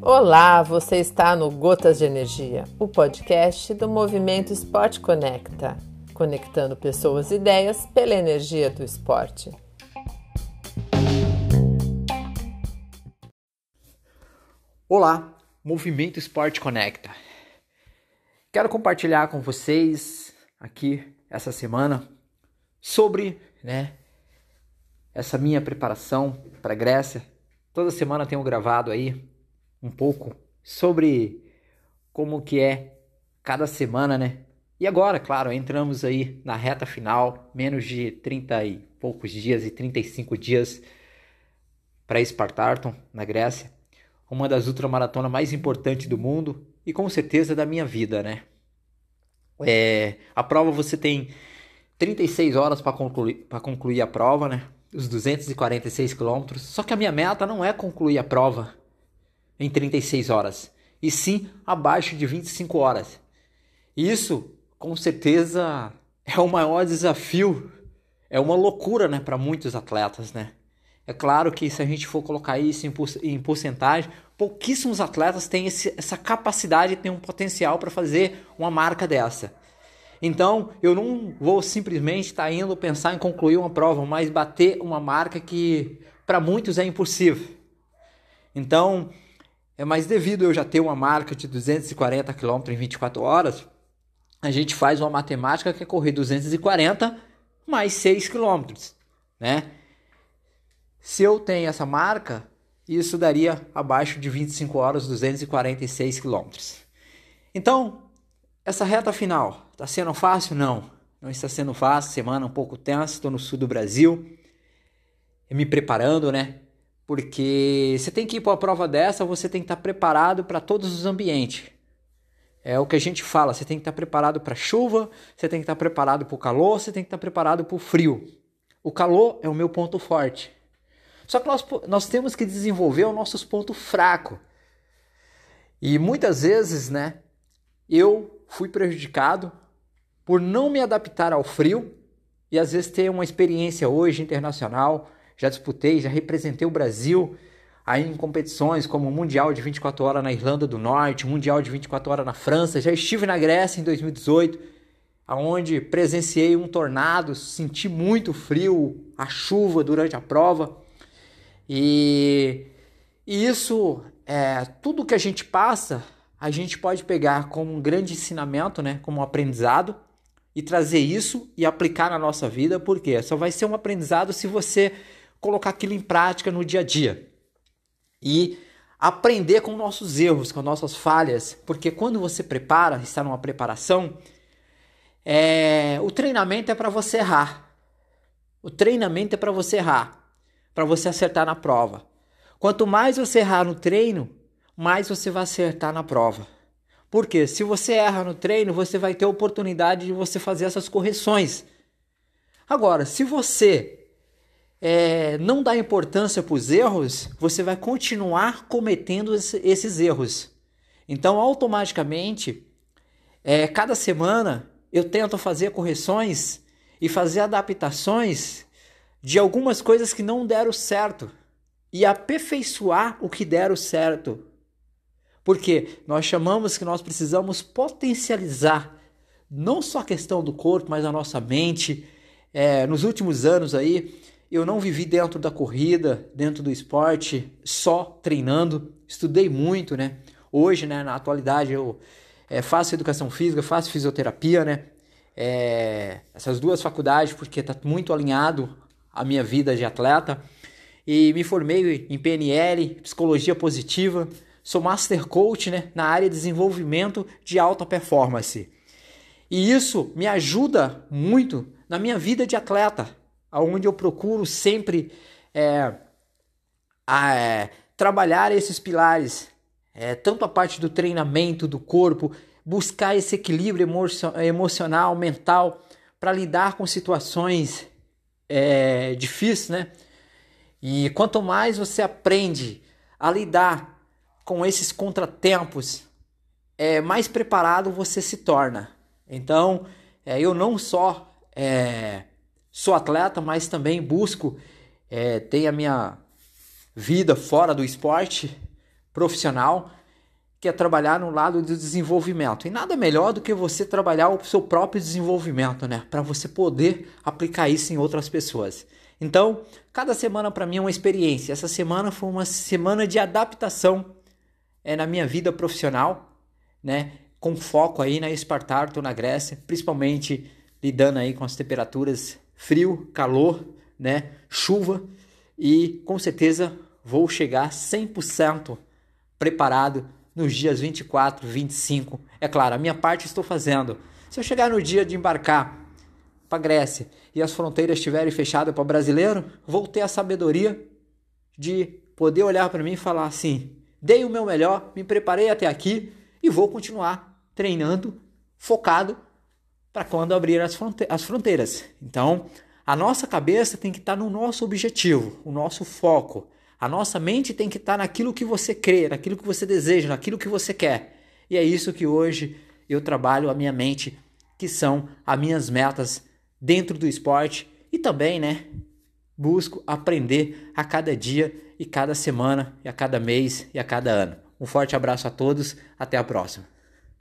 Olá, você está no Gotas de Energia, o podcast do Movimento Esporte Conecta, conectando pessoas e ideias pela energia do esporte. Olá, Movimento Esporte Conecta. Quero compartilhar com vocês aqui essa semana sobre, né, essa minha preparação para a Grécia. Toda semana tenho gravado aí um pouco sobre como que é cada semana, né? E agora, claro, entramos aí na reta final, menos de 30 e poucos dias e 35 dias para Spartarton, na Grécia uma das ultramaratonas mais importantes do mundo e com certeza da minha vida, né? É, a prova você tem 36 horas para concluir, concluir a prova, né? Os 246 quilômetros. Só que a minha meta não é concluir a prova em 36 horas, e sim abaixo de 25 horas. Isso, com certeza, é o maior desafio. É uma loucura, né, para muitos atletas, né? É claro que se a gente for colocar isso em, porcentagem, pouquíssimos atletas têm esse, essa capacidade, têm um potencial para fazer uma marca dessa. Então, eu não vou simplesmente estar tá indo pensar em concluir uma prova, mas bater uma marca que para muitos é impossível. Então, é mais devido eu já ter uma marca de 240 km em 24 horas, a gente faz uma matemática que é correr 240 mais 6 km, né? Se eu tenho essa marca, isso daria abaixo de 25 horas, 246 quilômetros. Então, essa reta final, está sendo fácil? Não, não está sendo fácil, semana um pouco tensa, estou no sul do Brasil, me preparando, né? Porque você tem que ir para uma prova dessa, você tem que estar preparado para todos os ambientes. É o que a gente fala, você tem que estar preparado para chuva, você tem que estar preparado para o calor, você tem que estar preparado para o frio. O calor é o meu ponto forte. Só que nós, nós temos que desenvolver os nossos pontos fracos. E muitas vezes, né, eu fui prejudicado por não me adaptar ao frio e às vezes ter uma experiência hoje internacional. Já disputei, já representei o Brasil aí em competições como o Mundial de 24 horas na Irlanda do Norte, Mundial de 24 horas na França, já estive na Grécia em 2018, aonde presenciei um tornado, senti muito frio, a chuva durante a prova. E, e isso, é, tudo que a gente passa, a gente pode pegar como um grande ensinamento, né, como um aprendizado, e trazer isso e aplicar na nossa vida, porque só vai ser um aprendizado se você colocar aquilo em prática no dia a dia. E aprender com nossos erros, com nossas falhas, porque quando você prepara, está numa preparação, é, o treinamento é para você errar. O treinamento é para você errar para você acertar na prova. Quanto mais você errar no treino, mais você vai acertar na prova. Porque se você erra no treino, você vai ter a oportunidade de você fazer essas correções. Agora, se você é, não dá importância para os erros, você vai continuar cometendo esse, esses erros. Então, automaticamente, é, cada semana eu tento fazer correções e fazer adaptações de algumas coisas que não deram certo e aperfeiçoar o que deram certo. Porque nós chamamos que nós precisamos potencializar não só a questão do corpo, mas a nossa mente. É, nos últimos anos aí, eu não vivi dentro da corrida, dentro do esporte, só treinando. Estudei muito, né? Hoje, né, na atualidade, eu é, faço educação física, faço fisioterapia, né? É, essas duas faculdades, porque está muito alinhado a minha vida de atleta e me formei em PNL, psicologia positiva, sou master coach né, na área de desenvolvimento de alta performance. E isso me ajuda muito na minha vida de atleta, onde eu procuro sempre é, a, é, trabalhar esses pilares, é, tanto a parte do treinamento do corpo, buscar esse equilíbrio emocional, mental, para lidar com situações é difícil, né? E quanto mais você aprende a lidar com esses contratempos, é, mais preparado você se torna. Então, é, eu não só é, sou atleta, mas também busco é, tenho a minha vida fora do esporte profissional, que é trabalhar no lado do desenvolvimento. E nada melhor do que você trabalhar o seu próprio desenvolvimento, né? Para você poder aplicar isso em outras pessoas. Então, cada semana para mim é uma experiência. Essa semana foi uma semana de adaptação é, na minha vida profissional, né? Com foco aí na Espartato, na Grécia, principalmente lidando aí com as temperaturas frio, calor, né? Chuva e com certeza vou chegar 100% preparado nos dias 24, 25. É claro, a minha parte estou fazendo. Se eu chegar no dia de embarcar para Grécia e as fronteiras estiverem fechadas para brasileiro, vou ter a sabedoria de poder olhar para mim e falar assim: dei o meu melhor, me preparei até aqui e vou continuar treinando, focado para quando abrir as, fronte as fronteiras. Então, a nossa cabeça tem que estar no nosso objetivo, o nosso foco. A nossa mente tem que estar naquilo que você crê, naquilo que você deseja, naquilo que você quer. E é isso que hoje eu trabalho a minha mente, que são as minhas metas dentro do esporte e também, né, busco aprender a cada dia e cada semana e a cada mês e a cada ano. Um forte abraço a todos, até a próxima.